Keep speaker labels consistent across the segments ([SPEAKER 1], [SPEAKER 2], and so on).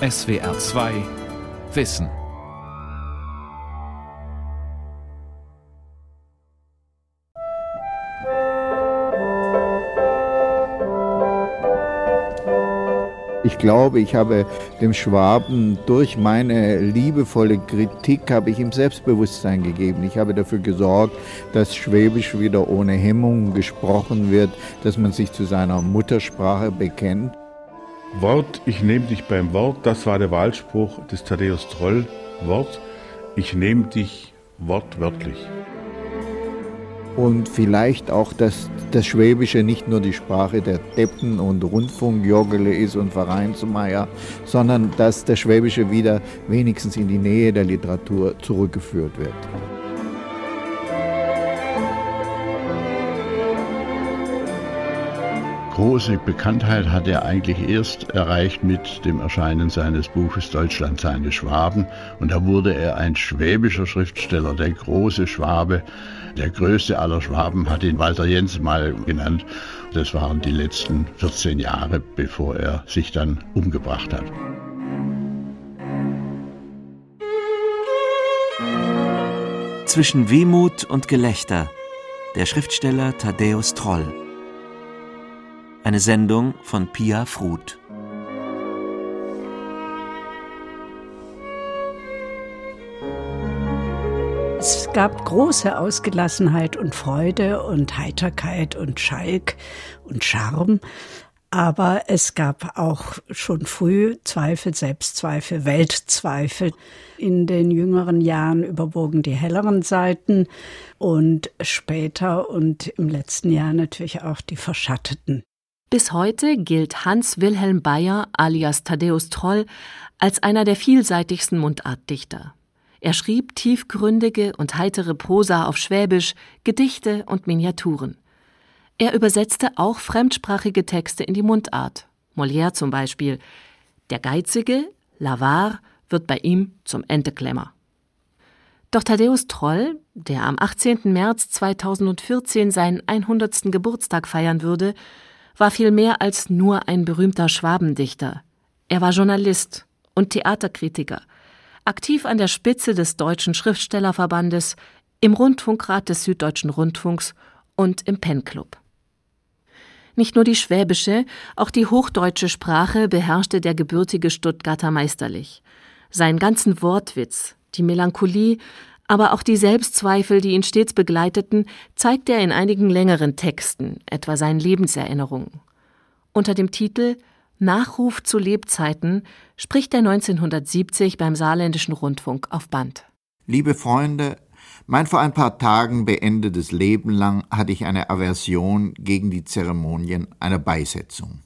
[SPEAKER 1] SWR2 Wissen.
[SPEAKER 2] Ich glaube, ich habe dem Schwaben durch meine liebevolle Kritik habe ich ihm Selbstbewusstsein gegeben. Ich habe dafür gesorgt, dass Schwäbisch wieder ohne Hemmung gesprochen wird, dass man sich zu seiner Muttersprache bekennt.
[SPEAKER 3] Wort, ich nehme dich beim Wort, das war der Wahlspruch des Thaddäus Troll. Wort, ich nehme dich wortwörtlich
[SPEAKER 2] und vielleicht auch, dass das Schwäbische nicht nur die Sprache der Deppen und Rundfunkjoggele ist und Vereinsmeier, sondern dass das Schwäbische wieder wenigstens in die Nähe der Literatur zurückgeführt wird.
[SPEAKER 4] Große Bekanntheit hat er eigentlich erst erreicht mit dem Erscheinen seines Buches Deutschland seine Schwaben. Und da wurde er ein schwäbischer Schriftsteller, der große Schwabe. Der größte aller Schwaben hat ihn Walter Jens mal genannt. Das waren die letzten 14 Jahre, bevor er sich dann umgebracht hat.
[SPEAKER 5] Zwischen Wehmut und Gelächter. Der Schriftsteller Thaddäus Troll. Eine Sendung von Pia Fruth.
[SPEAKER 6] Es gab große Ausgelassenheit und Freude und Heiterkeit und Schalk und Charme. Aber es gab auch schon früh Zweifel, Selbstzweifel, Weltzweifel. In den jüngeren Jahren überwogen die helleren Seiten und später und im letzten Jahr natürlich auch die verschatteten.
[SPEAKER 7] Bis heute gilt Hans Wilhelm Bayer alias Thaddäus Troll als einer der vielseitigsten Mundartdichter. Er schrieb tiefgründige und heitere Prosa auf Schwäbisch, Gedichte und Miniaturen. Er übersetzte auch fremdsprachige Texte in die Mundart. Molière zum Beispiel. Der Geizige, Lavar, wird bei ihm zum Enteklemmer. Doch Thaddäus Troll, der am 18. März 2014 seinen 100. Geburtstag feiern würde, war viel mehr als nur ein berühmter Schwabendichter. Er war Journalist und Theaterkritiker, aktiv an der Spitze des Deutschen Schriftstellerverbandes, im Rundfunkrat des Süddeutschen Rundfunks und im Pennclub. Nicht nur die schwäbische, auch die hochdeutsche Sprache beherrschte der gebürtige Stuttgarter meisterlich. Seinen ganzen Wortwitz, die Melancholie, aber auch die Selbstzweifel, die ihn stets begleiteten, zeigt er in einigen längeren Texten, etwa seinen Lebenserinnerungen. Unter dem Titel Nachruf zu Lebzeiten spricht er 1970 beim Saarländischen Rundfunk auf Band.
[SPEAKER 2] Liebe Freunde, mein vor ein paar Tagen beendetes Leben lang hatte ich eine Aversion gegen die Zeremonien einer Beisetzung.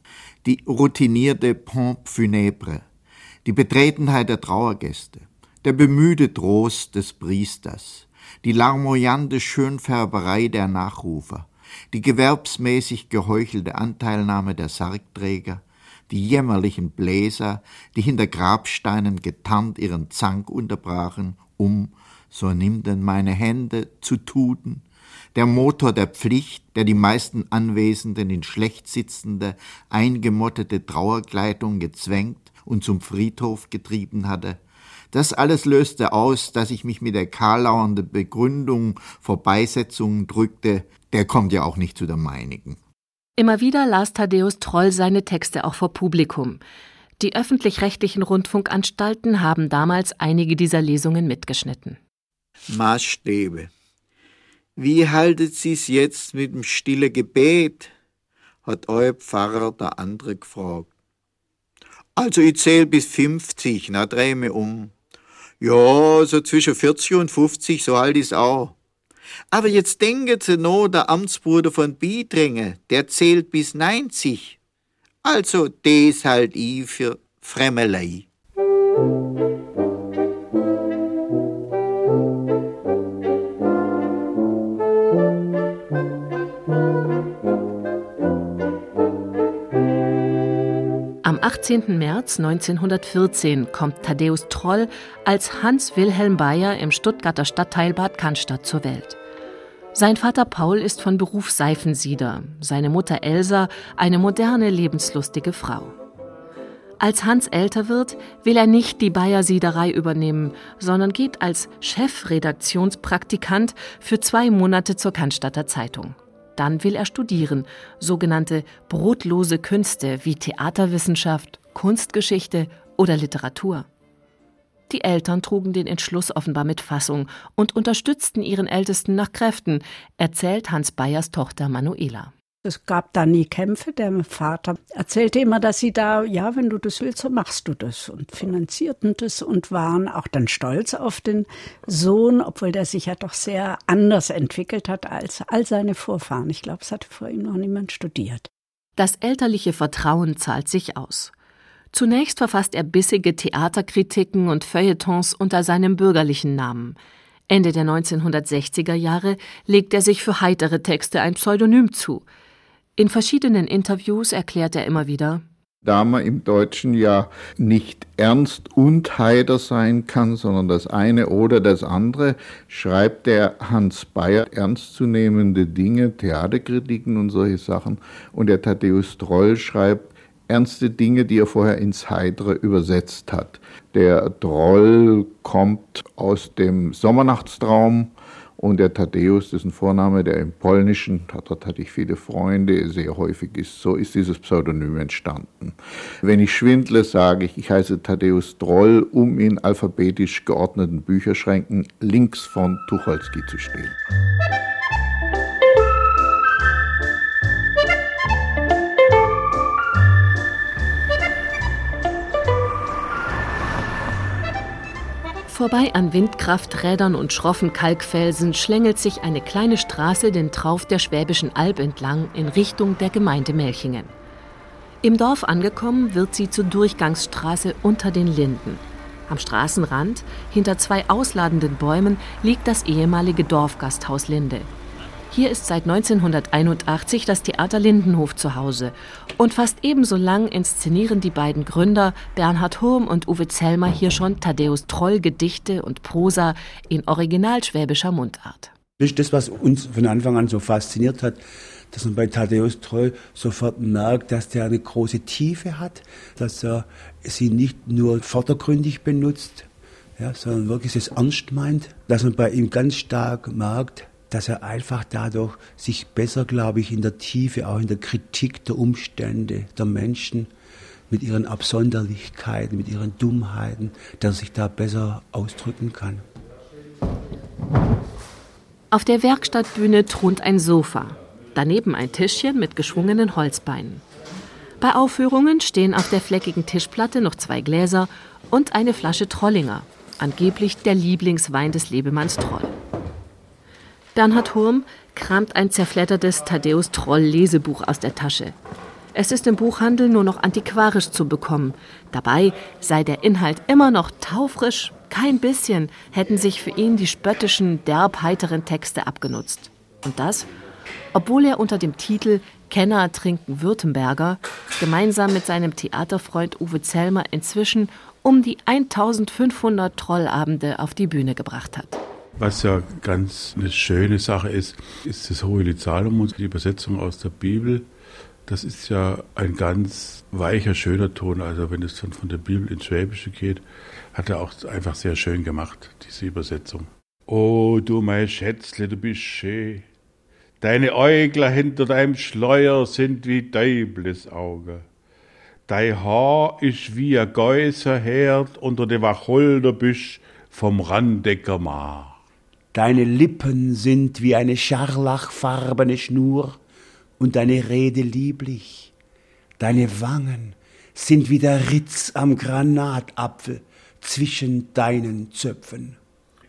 [SPEAKER 2] Die routinierte Pompe funèbre, die Betretenheit der Trauergäste, der bemühte Trost des Priesters, die larmoyante Schönfärberei der Nachrufer, die gewerbsmäßig geheuchelte Anteilnahme der Sargträger, die jämmerlichen Bläser, die hinter Grabsteinen getarnt ihren Zank unterbrachen, um, so nimm denn meine Hände, zu tuten, der Motor der Pflicht, der die meisten Anwesenden in schlecht sitzende, eingemottete Trauerkleidung gezwängt und zum Friedhof getrieben hatte, das alles löste aus, dass ich mich mit der karlauernden Begründung vor Beisetzungen drückte, der kommt ja auch nicht zu der meinigen.
[SPEAKER 7] Immer wieder las Thaddäus Troll seine Texte auch vor Publikum. Die öffentlich-rechtlichen Rundfunkanstalten haben damals einige dieser Lesungen mitgeschnitten.
[SPEAKER 2] Maßstäbe. Wie haltet Sie's jetzt mit dem stille Gebet? hat euer Pfarrer der andere gefragt. Also ich zähl bis 50, na dreh mich um. Ja, so zwischen 40 und 50, so alt ist auch. Aber jetzt denken Sie noch, der Amtsbruder von Biedringe, der zählt bis 90. Also, des halt ich für Fremmelei.
[SPEAKER 7] 18. März 1914 kommt Thaddäus Troll als Hans Wilhelm Bayer im Stuttgarter Stadtteil Bad Cannstatt zur Welt. Sein Vater Paul ist von Beruf Seifensieder, seine Mutter Elsa eine moderne, lebenslustige Frau. Als Hans älter wird, will er nicht die Bayer Siederei übernehmen, sondern geht als Chefredaktionspraktikant für zwei Monate zur Cannstatter Zeitung. Dann will er studieren, sogenannte brotlose Künste wie Theaterwissenschaft, Kunstgeschichte oder Literatur. Die Eltern trugen den Entschluss offenbar mit Fassung und unterstützten ihren Ältesten nach Kräften, erzählt Hans Bayers Tochter Manuela.
[SPEAKER 6] Es gab da nie Kämpfe. Der Vater erzählte immer, dass sie da, ja, wenn du das willst, so machst du das und finanzierten das und waren auch dann stolz auf den Sohn, obwohl der sich ja doch sehr anders entwickelt hat als all seine Vorfahren. Ich glaube, es hatte vor ihm noch niemand studiert.
[SPEAKER 7] Das elterliche Vertrauen zahlt sich aus. Zunächst verfasst er bissige Theaterkritiken und Feuilletons unter seinem bürgerlichen Namen. Ende der 1960er Jahre legt er sich für heitere Texte ein Pseudonym zu – in verschiedenen Interviews erklärt er immer wieder,
[SPEAKER 2] da man im Deutschen ja nicht ernst und heiter sein kann, sondern das eine oder das andere, schreibt der Hans Bayer ernstzunehmende Dinge, Theaterkritiken und solche Sachen. Und der Thaddäus Troll schreibt ernste Dinge, die er vorher ins Heitere übersetzt hat. Der Troll kommt aus dem Sommernachtstraum und der Thaddäus, dessen Vorname, der im Polnischen, dort hatte ich viele Freunde, sehr häufig ist, so ist dieses Pseudonym entstanden. Wenn ich schwindle, sage ich, ich heiße Thaddäus Droll, um in alphabetisch geordneten Bücherschränken links von Tucholsky zu stehen.
[SPEAKER 7] Vorbei an Windkrafträdern und schroffen Kalkfelsen schlängelt sich eine kleine Straße den Trauf der Schwäbischen Alb entlang in Richtung der Gemeinde Melchingen. Im Dorf angekommen wird sie zur Durchgangsstraße unter den Linden. Am Straßenrand, hinter zwei ausladenden Bäumen, liegt das ehemalige Dorfgasthaus Linde. Hier ist seit 1981 das Theater Lindenhof zu Hause. Und fast ebenso lang inszenieren die beiden Gründer Bernhard Hurm und Uwe Zellmer hier schon Thaddäus Troll Gedichte und Prosa in originalschwäbischer Mundart.
[SPEAKER 8] Das ist das, was uns von Anfang an so fasziniert hat, dass man bei Thaddäus Troll sofort merkt, dass der eine große Tiefe hat, dass er sie nicht nur vordergründig benutzt, ja, sondern wirklich es ernst meint, dass man bei ihm ganz stark merkt, dass er einfach dadurch sich besser, glaube ich, in der Tiefe, auch in der Kritik der Umstände, der Menschen, mit ihren Absonderlichkeiten, mit ihren Dummheiten, dass er sich da besser ausdrücken kann.
[SPEAKER 7] Auf der Werkstattbühne thront ein Sofa, daneben ein Tischchen mit geschwungenen Holzbeinen. Bei Aufführungen stehen auf der fleckigen Tischplatte noch zwei Gläser und eine Flasche Trollinger, angeblich der Lieblingswein des Lebemanns Troll. Bernhard Hurm kramt ein zerfleddertes Thaddäus Troll Lesebuch aus der Tasche. Es ist im Buchhandel nur noch antiquarisch zu bekommen. Dabei sei der Inhalt immer noch taufrisch. Kein bisschen hätten sich für ihn die spöttischen, derb heiteren Texte abgenutzt. Und das, obwohl er unter dem Titel Kenner trinken Württemberger gemeinsam mit seinem Theaterfreund Uwe Zellmer inzwischen um die 1500 Trollabende auf die Bühne gebracht hat.
[SPEAKER 3] Was ja ganz eine schöne Sache ist, ist das Hohe Lied Salomons, die Übersetzung aus der Bibel. Das ist ja ein ganz weicher, schöner Ton. Also wenn es dann von der Bibel ins Schwäbische geht, hat er auch einfach sehr schön gemacht, diese Übersetzung. Oh, du mein Schätzle, du bist schön. Deine Äugler hinter deinem Schleuer sind wie Däubles Auge. Dein Haar ist wie ein Gäuserherd unter dem Wacholderbüsch vom Randecker Maar.
[SPEAKER 8] Deine Lippen sind wie eine scharlachfarbene Schnur und deine Rede lieblich. Deine Wangen sind wie der Ritz am Granatapfel zwischen deinen Zöpfen.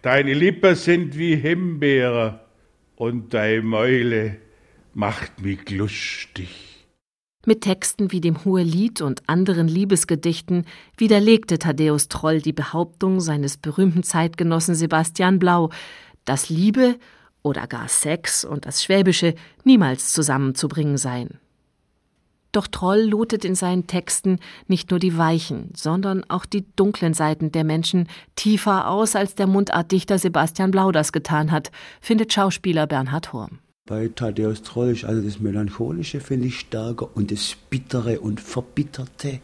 [SPEAKER 3] Deine Lippen sind wie Himbeere und deine Mäule macht mich lustig.
[SPEAKER 7] Mit Texten wie dem Hohelied und anderen Liebesgedichten widerlegte Thaddäus Troll die Behauptung seines berühmten Zeitgenossen Sebastian Blau, dass Liebe oder gar Sex und das Schwäbische niemals zusammenzubringen seien. Doch Troll lotet in seinen Texten nicht nur die weichen, sondern auch die dunklen Seiten der Menschen tiefer aus, als der Mundartdichter Sebastian Blau das getan hat, findet Schauspieler Bernhard Hurm.
[SPEAKER 8] Bei Thaddäus Troll ist also das Melancholische, finde ich, stärker und das Bittere und Verbitterte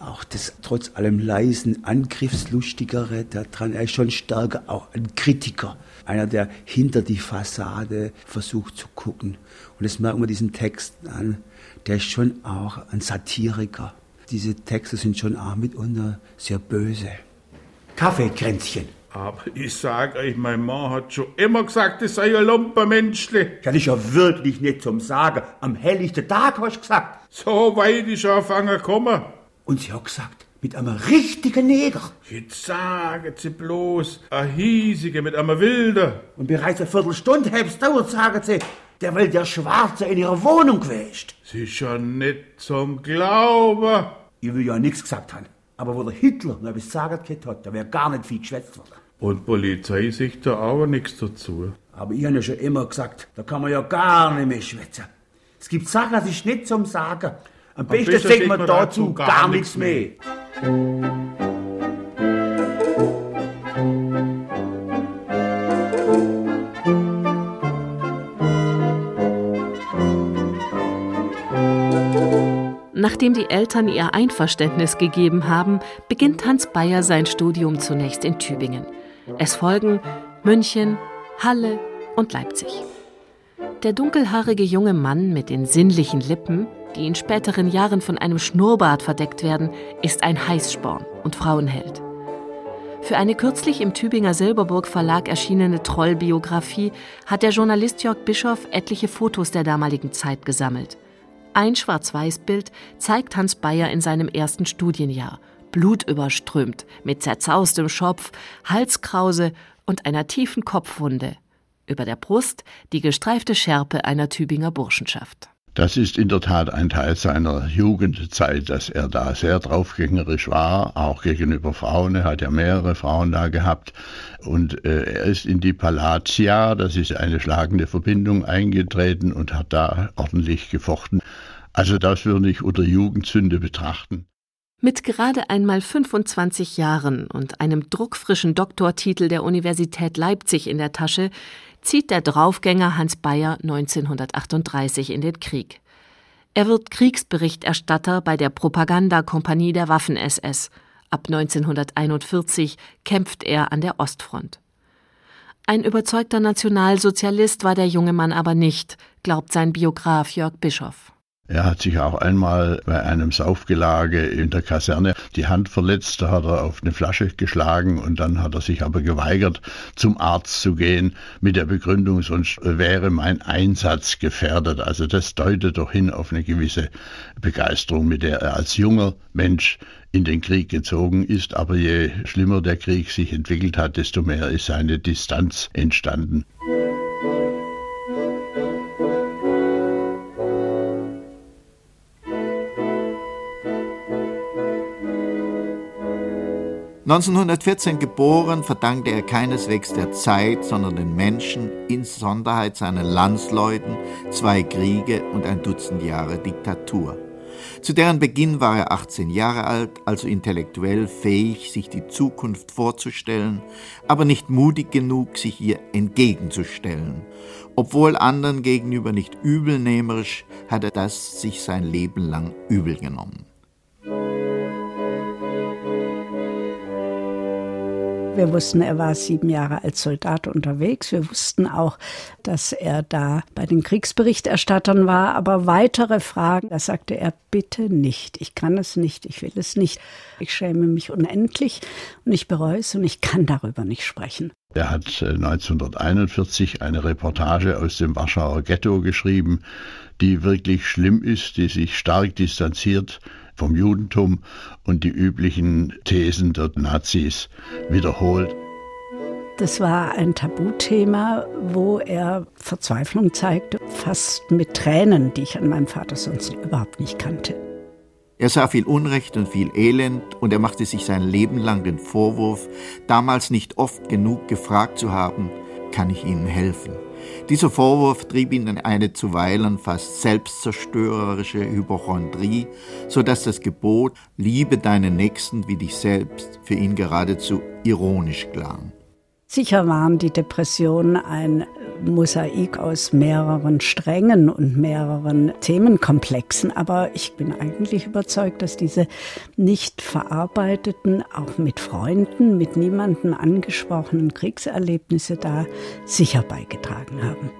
[SPEAKER 8] auch das trotz allem leisen, angriffslustigere daran. Er ist schon stärker auch ein Kritiker. Einer, der hinter die Fassade versucht zu gucken. Und das merkt man diesen Texten an. Der ist schon auch ein Satiriker. Diese Texte sind schon auch mitunter sehr böse. Kaffeekränzchen.
[SPEAKER 3] Aber ich sag euch, mein Mann hat schon immer gesagt, das sei ein Lumpermenschle.
[SPEAKER 8] Das ist ja wirklich nicht zum Sagen. Am helllichten Tag hast du gesagt.
[SPEAKER 3] So weit ist er anfangen gekommen.
[SPEAKER 8] Und sie hat gesagt, mit einem richtigen Neger.
[SPEAKER 3] Jetzt sagen sie bloß, ein hiesiger mit einem wilden.
[SPEAKER 8] Und bereits eine Viertelstunde hab's dauert, sagen sie, der will der Schwarze in ihrer Wohnung gewäscht.
[SPEAKER 3] Sie ist ja nicht zum Glauben.
[SPEAKER 8] Ich will ja nichts gesagt haben. Aber wo der Hitler noch etwas gesagt hat, da wäre gar nicht viel geschwätzt worden.
[SPEAKER 3] Und Polizei sagt da aber nichts dazu.
[SPEAKER 8] Aber ich habe ja schon immer gesagt, da kann man ja gar nicht mehr schwätzen. Es gibt Sachen, das ist nicht zum Sagen. Am, besten sagt man dazu gar nichts mehr.
[SPEAKER 7] Nachdem die Eltern ihr Einverständnis gegeben haben, beginnt Hans Bayer sein Studium zunächst in Tübingen. Es folgen München, Halle und Leipzig. Der dunkelhaarige junge Mann mit den sinnlichen Lippen, die in späteren Jahren von einem Schnurrbart verdeckt werden, ist ein Heißsporn und Frauenheld. Für eine kürzlich im Tübinger Silberburg Verlag erschienene Trollbiografie hat der Journalist Jörg Bischoff etliche Fotos der damaligen Zeit gesammelt. Ein Schwarz-Weiß-Bild zeigt Hans Bayer in seinem ersten Studienjahr, blutüberströmt, mit zerzaustem Schopf, Halskrause und einer tiefen Kopfwunde. Über der Brust die gestreifte Schärpe einer Tübinger Burschenschaft.
[SPEAKER 4] Das ist in der Tat ein Teil seiner Jugendzeit, dass er da sehr draufgängerisch war, auch gegenüber Frauen. Er hat ja mehrere Frauen da gehabt. Und äh, er ist in die Palatia, das ist eine schlagende Verbindung, eingetreten und hat da ordentlich gefochten. Also das würde ich unter Jugendsünde betrachten.
[SPEAKER 7] Mit gerade einmal 25 Jahren und einem druckfrischen Doktortitel der Universität Leipzig in der Tasche zieht der Draufgänger Hans Bayer 1938 in den Krieg. Er wird Kriegsberichterstatter bei der Propagandakompanie der Waffen-SS. Ab 1941 kämpft er an der Ostfront. Ein überzeugter Nationalsozialist war der junge Mann aber nicht, glaubt sein Biograf Jörg Bischoff.
[SPEAKER 4] Er hat sich auch einmal bei einem Saufgelage in der Kaserne die Hand verletzt, da hat er auf eine Flasche geschlagen und dann hat er sich aber geweigert, zum Arzt zu gehen mit der Begründung, sonst wäre mein Einsatz gefährdet. Also das deutet doch hin auf eine gewisse Begeisterung, mit der er als junger Mensch in den Krieg gezogen ist. Aber je schlimmer der Krieg sich entwickelt hat, desto mehr ist seine Distanz entstanden.
[SPEAKER 2] 1914 geboren, verdankte er keineswegs der Zeit, sondern den Menschen, insonderheit seinen Landsleuten, zwei Kriege und ein Dutzend Jahre Diktatur. Zu deren Beginn war er 18 Jahre alt, also intellektuell fähig, sich die Zukunft vorzustellen, aber nicht mutig genug, sich ihr entgegenzustellen. Obwohl anderen gegenüber nicht übelnehmerisch, hat er das sich sein Leben lang übel genommen.
[SPEAKER 6] Wir wussten, er war sieben Jahre als Soldat unterwegs. Wir wussten auch, dass er da bei den Kriegsberichterstattern war. Aber weitere Fragen, da sagte er, bitte nicht. Ich kann es nicht, ich will es nicht. Ich schäme mich unendlich und ich bereue es und ich kann darüber nicht sprechen.
[SPEAKER 4] Er hat 1941 äh, eine Reportage aus dem Warschauer Ghetto geschrieben, die wirklich schlimm ist, die sich stark distanziert vom Judentum und die üblichen Thesen der Nazis wiederholt.
[SPEAKER 6] Das war ein Tabuthema, wo er Verzweiflung zeigte, fast mit Tränen, die ich an meinem Vater sonst überhaupt nicht kannte.
[SPEAKER 2] Er sah viel Unrecht und viel Elend und er machte sich sein Leben lang den Vorwurf, damals nicht oft genug gefragt zu haben, kann ich Ihnen helfen? Dieser Vorwurf trieb ihn in eine zuweilen fast selbstzerstörerische Hypochondrie, so dass das Gebot Liebe deinen Nächsten wie dich selbst für ihn geradezu ironisch klang.
[SPEAKER 6] Sicher waren die Depressionen ein Mosaik aus mehreren Strängen und mehreren Themenkomplexen. Aber ich bin eigentlich überzeugt, dass diese nicht verarbeiteten, auch mit Freunden, mit niemandem angesprochenen Kriegserlebnisse da sicher beigetragen haben.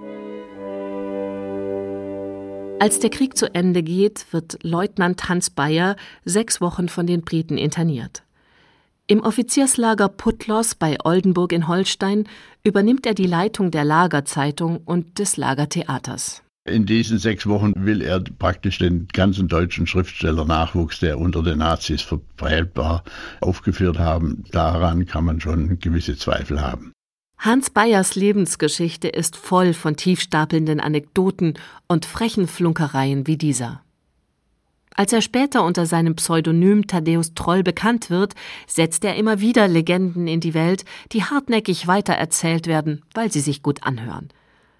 [SPEAKER 7] Als der Krieg zu Ende geht, wird Leutnant Hans Bayer sechs Wochen von den Briten interniert. Im Offizierslager Putlos bei Oldenburg in Holstein übernimmt er die Leitung der Lagerzeitung und des Lagertheaters.
[SPEAKER 4] In diesen sechs Wochen will er praktisch den ganzen deutschen Schriftstellernachwuchs, der unter den Nazis verbreitet war, aufgeführt haben. Daran kann man schon gewisse Zweifel haben.
[SPEAKER 7] Hans Bayers Lebensgeschichte ist voll von tiefstapelnden Anekdoten und frechen Flunkereien wie dieser. Als er später unter seinem Pseudonym Thaddäus Troll bekannt wird, setzt er immer wieder Legenden in die Welt, die hartnäckig weitererzählt werden, weil sie sich gut anhören.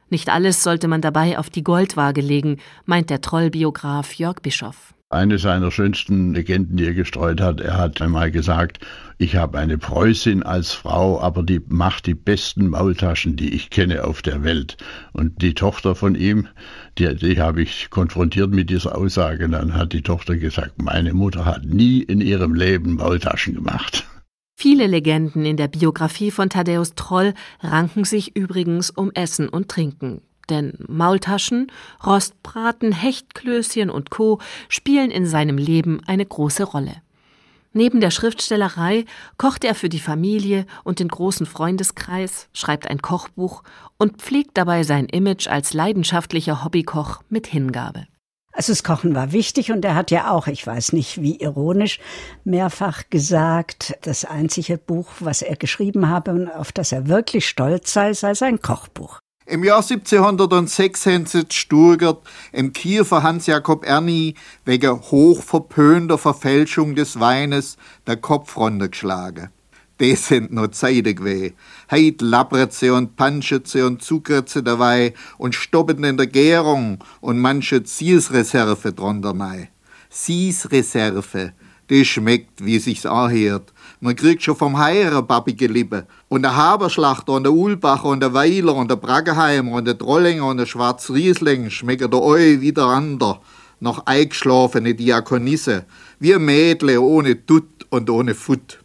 [SPEAKER 7] Nicht alles sollte man dabei auf die Goldwaage legen, meint der Trollbiograf Jörg Bischoff.
[SPEAKER 4] Eine seiner schönsten Legenden, die er gestreut hat, er hat einmal gesagt, ich habe eine Preußin als Frau, aber die macht die besten Maultaschen, die ich kenne auf der Welt. Und die Tochter von ihm, die, die habe ich konfrontiert mit dieser Aussage. Dann hat die Tochter gesagt, meine Mutter hat nie in ihrem Leben Maultaschen gemacht.
[SPEAKER 7] Viele Legenden in der Biografie von Thaddäus Troll ranken sich übrigens um Essen und Trinken denn Maultaschen, Rostbraten, Hechtklößchen und Co. spielen in seinem Leben eine große Rolle. Neben der Schriftstellerei kocht er für die Familie und den großen Freundeskreis, schreibt ein Kochbuch und pflegt dabei sein Image als leidenschaftlicher Hobbykoch mit Hingabe.
[SPEAKER 6] Also das Kochen war wichtig und er hat ja auch, ich weiß nicht wie ironisch, mehrfach gesagt, das einzige Buch, was er geschrieben habe und auf das er wirklich stolz sei, sei sein Kochbuch.
[SPEAKER 2] Im Jahr 1706 haben sie Sturgert im Kiefer Hans-Jakob Erni wegen hochverpönter Verfälschung des Weines der Kopf runtergeschlagen. Das sind noch Zeiten gewesen. Heit labbert sie und panschet sie und zuckert sie dabei und stoppet in der Gärung und manche Zielsreserve drunter nei. Siesreserve, die schmeckt, wie sich's anhört. Man kriegt schon vom Heieren babbige Lippe. Und der Haberschlachter und der Ulbacher und der Weiler und der Brageheimer und der Trollinger und der Schwarzriesling schmecken der Eu wieder ander. Noch eingeschlafene Diakonisse. Wie Mädle ohne Dutt und ohne Futt.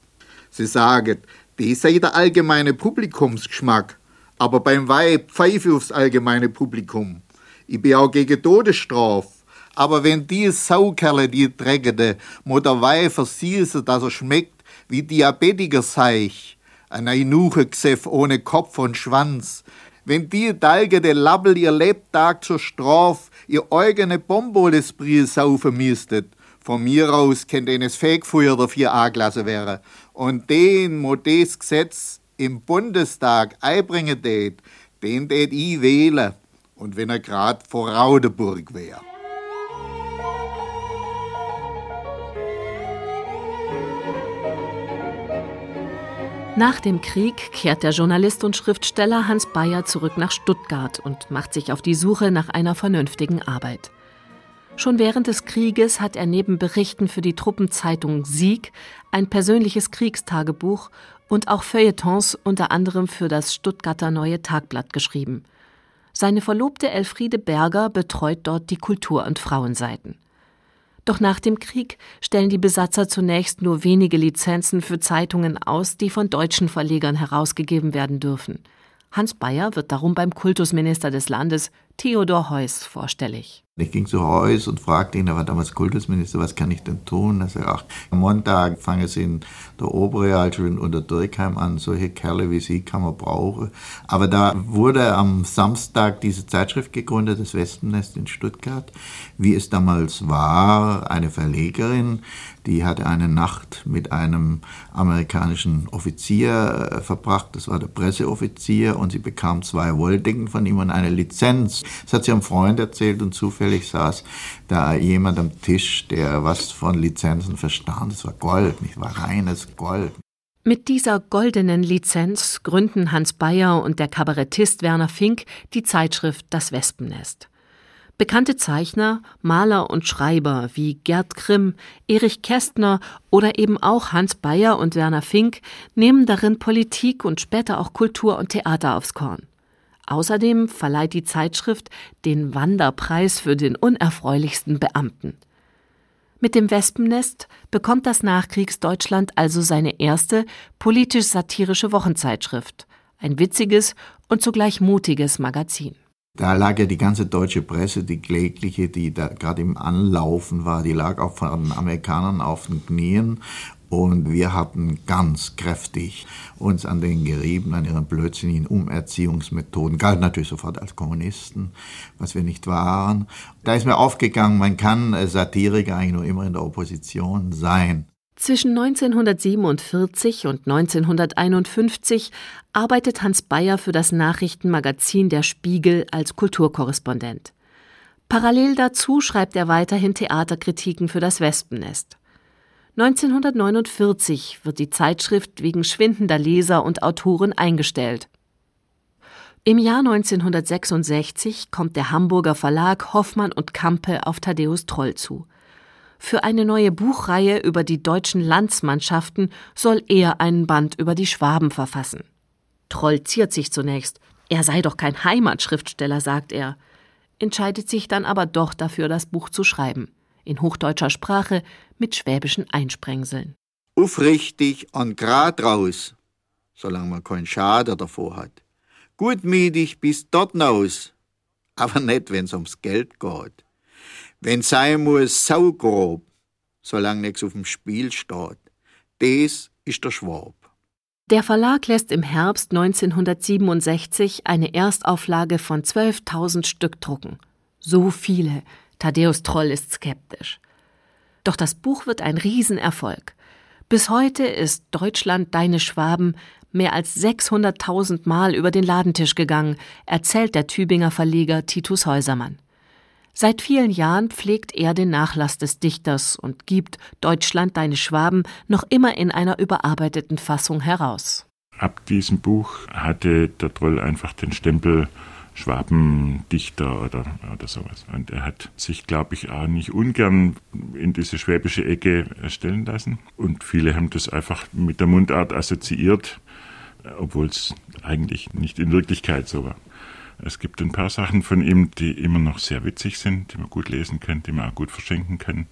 [SPEAKER 2] Sie sagen, das sei der allgemeine Publikumsgeschmack. Aber beim Weib pfeife aufs allgemeine Publikum. Ich bin auch gegen Todesstrafe. Aber wenn die Saukerle, die Dreckende, mo der Weih versießen, dass er schmeckt wie Diabetiker seich, ein Einuche Gsef ohne Kopf und Schwanz, wenn die dalgende Labbel ihr Lebtag zur Straf ihr eigene Bombolesbrie saufen müsstet, von mir aus kennt eines Fegfeuer der vier A-Klasse wäre, und den, mo des Gesetz im Bundestag einbringen tät, den tät ich wählen, und wenn er grad vor Raudeburg wär.
[SPEAKER 7] Nach dem Krieg kehrt der Journalist und Schriftsteller Hans Bayer zurück nach Stuttgart und macht sich auf die Suche nach einer vernünftigen Arbeit. Schon während des Krieges hat er neben Berichten für die Truppenzeitung Sieg ein persönliches Kriegstagebuch und auch Feuilletons unter anderem für das Stuttgarter Neue Tagblatt geschrieben. Seine Verlobte Elfriede Berger betreut dort die Kultur- und Frauenseiten. Doch nach dem Krieg stellen die Besatzer zunächst nur wenige Lizenzen für Zeitungen aus, die von deutschen Verlegern herausgegeben werden dürfen. Hans Bayer wird darum beim Kultusminister des Landes, Theodor Heuss, vorstellig.
[SPEAKER 2] Ich ging zu Heuss und fragte ihn, er war damals Kultusminister, was kann ich denn tun? Er sagte, ach, am Montag fangen Sie in der Oberrealschule unter Dürkheim an, solche Kerle wie Sie kann man brauchen. Aber da wurde am Samstag diese Zeitschrift gegründet, das Wespennest in Stuttgart, wie es damals war, eine Verlegerin, die hatte eine Nacht mit einem amerikanischen Offizier äh, verbracht, das war der Presseoffizier, und sie bekam zwei Wolldecken von ihm und eine Lizenz. Das hat sie einem Freund erzählt und zufällig saß da jemand am Tisch, der was von Lizenzen verstand. Das war Gold, nicht war reines Gold.
[SPEAKER 7] Mit dieser goldenen Lizenz gründen Hans Bayer und der Kabarettist Werner Fink die Zeitschrift Das Wespennest. Bekannte Zeichner, Maler und Schreiber wie Gerd Grimm, Erich Kästner oder eben auch Hans Bayer und Werner Fink nehmen darin Politik und später auch Kultur und Theater aufs Korn. Außerdem verleiht die Zeitschrift den Wanderpreis für den unerfreulichsten Beamten. Mit dem Wespennest bekommt das Nachkriegsdeutschland also seine erste politisch-satirische Wochenzeitschrift, ein witziges und zugleich mutiges Magazin.
[SPEAKER 2] Da lag ja die ganze deutsche Presse, die klägliche, die da gerade im Anlaufen war, die lag auch von den Amerikanern auf den Knien und wir hatten ganz kräftig uns an den gerieben, an ihren blödsinnigen Umerziehungsmethoden, galt natürlich sofort als Kommunisten, was wir nicht waren. Da ist mir aufgegangen, man kann Satiriker eigentlich nur immer in der Opposition sein.
[SPEAKER 7] Zwischen 1947 und 1951 arbeitet Hans Bayer für das Nachrichtenmagazin Der Spiegel als Kulturkorrespondent. Parallel dazu schreibt er weiterhin Theaterkritiken für das Wespennest. 1949 wird die Zeitschrift wegen schwindender Leser und Autoren eingestellt. Im Jahr 1966 kommt der Hamburger Verlag Hoffmann und Kampe auf Thaddäus Troll zu. Für eine neue Buchreihe über die deutschen Landsmannschaften soll er einen Band über die Schwaben verfassen. Troll ziert sich zunächst. Er sei doch kein Heimatschriftsteller, sagt er, entscheidet sich dann aber doch dafür, das Buch zu schreiben in hochdeutscher Sprache mit schwäbischen Einsprengseln.
[SPEAKER 2] Aufrichtig und grad raus, solange man keinen Schaden davor hat. Gutmütig bis dort hinaus, aber nicht, wenn's ums Geld geht. Wenn sein muss, saugrob, solange nichts auf dem Spiel steht. Das ist der Schwab.
[SPEAKER 7] Der Verlag lässt im Herbst 1967 eine Erstauflage von 12.000 Stück drucken. So viele, Thaddäus Troll ist skeptisch. Doch das Buch wird ein Riesenerfolg. Bis heute ist Deutschland deine Schwaben mehr als 600.000 Mal über den Ladentisch gegangen, erzählt der Tübinger Verleger Titus Häusermann. Seit vielen Jahren pflegt er den Nachlass des Dichters und gibt Deutschland deine Schwaben noch immer in einer überarbeiteten Fassung heraus.
[SPEAKER 9] Ab diesem Buch hatte der Troll einfach den Stempel Schwabendichter oder, oder sowas. Und er hat sich, glaube ich, auch nicht ungern in diese schwäbische Ecke stellen lassen. Und viele haben das einfach mit der Mundart assoziiert, obwohl es eigentlich nicht in Wirklichkeit so war. Es gibt ein paar Sachen von ihm, die immer noch sehr witzig sind, die man gut lesen kann, die man auch gut verschenken kann.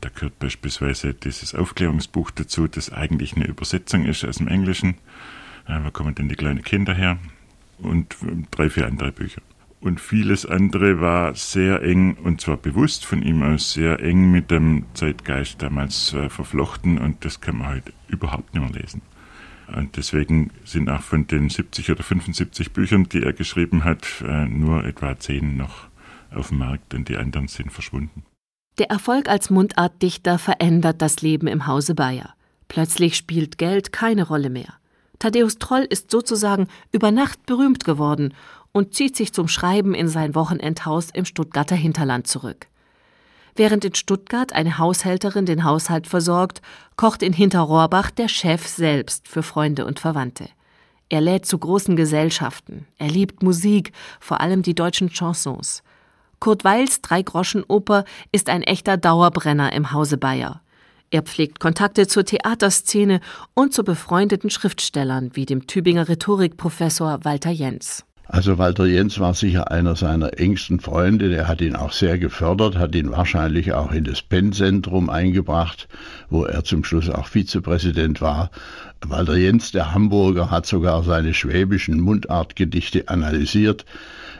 [SPEAKER 9] Da gehört beispielsweise dieses Aufklärungsbuch dazu, das eigentlich eine Übersetzung ist aus dem Englischen. Wo kommen denn die kleinen Kinder her? und drei, vier andere Bücher. Und vieles andere war sehr eng, und zwar bewusst von ihm aus, sehr eng mit dem Zeitgeist damals äh, verflochten und das kann man heute überhaupt nicht mehr lesen. Und deswegen sind auch von den 70 oder 75 Büchern, die er geschrieben hat, äh, nur etwa zehn noch auf dem Markt und die anderen sind verschwunden.
[SPEAKER 7] Der Erfolg als Mundartdichter verändert das Leben im Hause Bayer. Plötzlich spielt Geld keine Rolle mehr. Thaddäus Troll ist sozusagen über Nacht berühmt geworden und zieht sich zum Schreiben in sein Wochenendhaus im Stuttgarter Hinterland zurück. Während in Stuttgart eine Haushälterin den Haushalt versorgt, kocht in Hinterrohrbach der Chef selbst für Freunde und Verwandte. Er lädt zu großen Gesellschaften. Er liebt Musik, vor allem die deutschen Chansons. Kurt Weils Dreigroschenoper ist ein echter Dauerbrenner im Hause Bayer. Er pflegt Kontakte zur Theaterszene und zu befreundeten Schriftstellern wie dem Tübinger Rhetorikprofessor Walter Jens.
[SPEAKER 4] Also Walter Jens war sicher einer seiner engsten Freunde, der hat ihn auch sehr gefördert, hat ihn wahrscheinlich auch in das Penn-Zentrum eingebracht, wo er zum Schluss auch Vizepräsident war. Walter Jens, der Hamburger, hat sogar seine schwäbischen Mundartgedichte analysiert,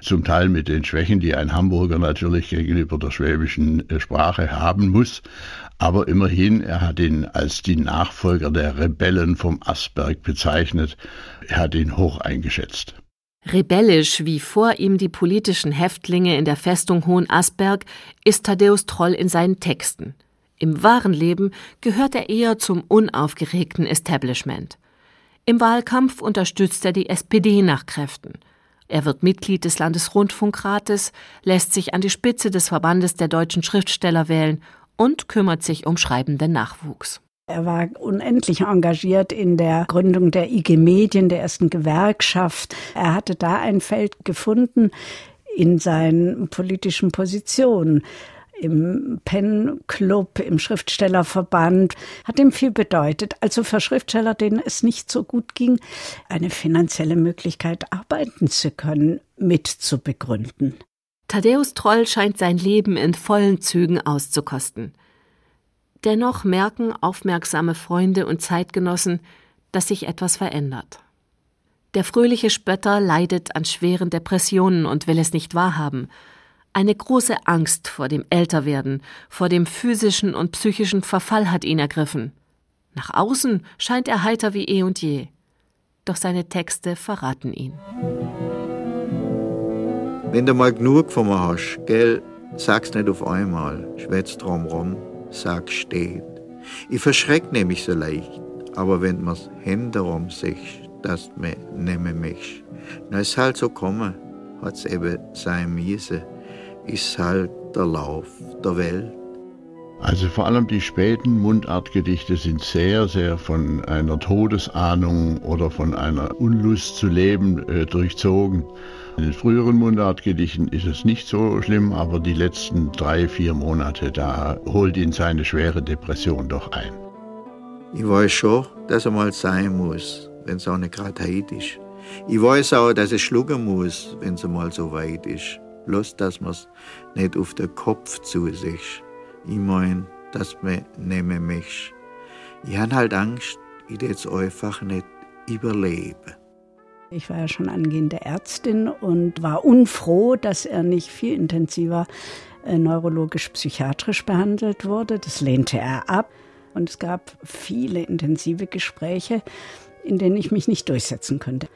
[SPEAKER 4] zum Teil mit den Schwächen, die ein Hamburger natürlich gegenüber der schwäbischen Sprache haben muss. Aber immerhin, er hat ihn als die Nachfolger der Rebellen vom Asberg bezeichnet. Er hat ihn hoch eingeschätzt.
[SPEAKER 7] Rebellisch wie vor ihm die politischen Häftlinge in der Festung Hohenasperg ist Thaddäus Troll in seinen Texten. Im wahren Leben gehört er eher zum unaufgeregten Establishment. Im Wahlkampf unterstützt er die SPD nach Kräften. Er wird Mitglied des Landesrundfunkrates, lässt sich an die Spitze des Verbandes der deutschen Schriftsteller wählen und kümmert sich um schreibenden Nachwuchs.
[SPEAKER 6] Er war unendlich engagiert in der Gründung der IG Medien, der ersten Gewerkschaft. Er hatte da ein Feld gefunden in seinen politischen Positionen. im Pen Club, im Schriftstellerverband, hat ihm viel bedeutet. Also für Schriftsteller, denen es nicht so gut ging, eine finanzielle Möglichkeit, arbeiten zu können, mit zu begründen.
[SPEAKER 7] Thaddäus Troll scheint sein Leben in vollen Zügen auszukosten. Dennoch merken aufmerksame Freunde und Zeitgenossen, dass sich etwas verändert. Der fröhliche Spötter leidet an schweren Depressionen und will es nicht wahrhaben. Eine große Angst vor dem Älterwerden, vor dem physischen und psychischen Verfall hat ihn ergriffen. Nach außen scheint er heiter wie eh und je. Doch seine Texte verraten ihn.
[SPEAKER 2] Wenn du mal genug von mir hast, gell, sag's nicht auf einmal, schwätz drum rum, sag steht. Ich verschreck nämlich so leicht, aber wenn mir's Hände rum siehst, dass me nehmen mich. Na, ist halt so kommen, hat's eben sein Miese, ist halt der Lauf der Welt.
[SPEAKER 4] Also vor allem die späten Mundartgedichte sind sehr, sehr von einer Todesahnung oder von einer Unlust zu leben äh, durchzogen. In den früheren Mundartgedichten ist es nicht so schlimm, aber die letzten drei, vier Monate, da holt ihn seine schwere Depression doch ein.
[SPEAKER 2] Ich weiß schon, dass er mal sein muss, wenn es auch nicht gerade heute ist. Ich weiß auch, dass es schlucken muss, wenn es mal so weit ist. Bloß, dass man's nicht auf den Kopf zu Ich mein, dass man nehmen mich. Ich han halt Angst, ich jetzt einfach nicht überlebe.
[SPEAKER 6] Ich war ja schon angehende Ärztin und war unfroh, dass er nicht viel intensiver äh, neurologisch-psychiatrisch behandelt wurde. Das lehnte er ab. Und es gab viele intensive Gespräche, in denen ich mich nicht durchsetzen konnte.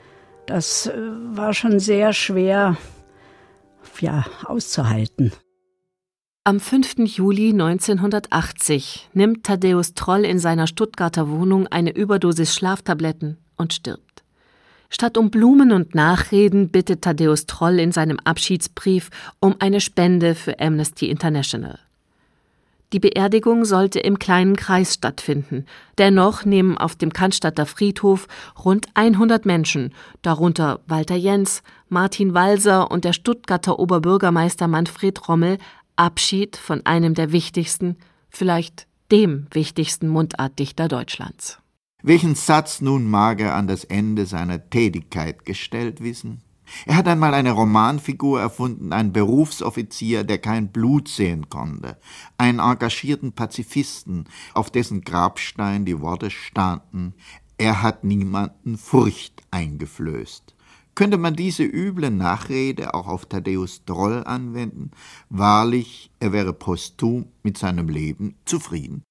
[SPEAKER 6] Das äh, war schon sehr schwer ja, auszuhalten.
[SPEAKER 7] Am 5. Juli 1980 nimmt Thaddäus Troll in seiner Stuttgarter Wohnung eine Überdosis Schlaftabletten und stirbt. Statt um Blumen und Nachreden bittet Thaddäus Troll in seinem Abschiedsbrief um eine Spende für Amnesty International. Die Beerdigung sollte im kleinen Kreis stattfinden. Dennoch nehmen auf dem Cannstatter Friedhof rund 100 Menschen, darunter Walter Jens, Martin Walser und der Stuttgarter Oberbürgermeister Manfred Rommel, Abschied von einem der wichtigsten, vielleicht dem wichtigsten Mundartdichter Deutschlands.
[SPEAKER 2] Welchen Satz nun mag er an das Ende seiner Tätigkeit gestellt wissen? Er hat einmal eine Romanfigur erfunden, einen Berufsoffizier, der kein Blut sehen konnte, einen engagierten Pazifisten, auf dessen Grabstein die Worte standen, er hat niemanden Furcht eingeflößt. Könnte man diese üble Nachrede auch auf Thaddäus Droll anwenden? Wahrlich, er wäre posthum mit seinem Leben zufrieden.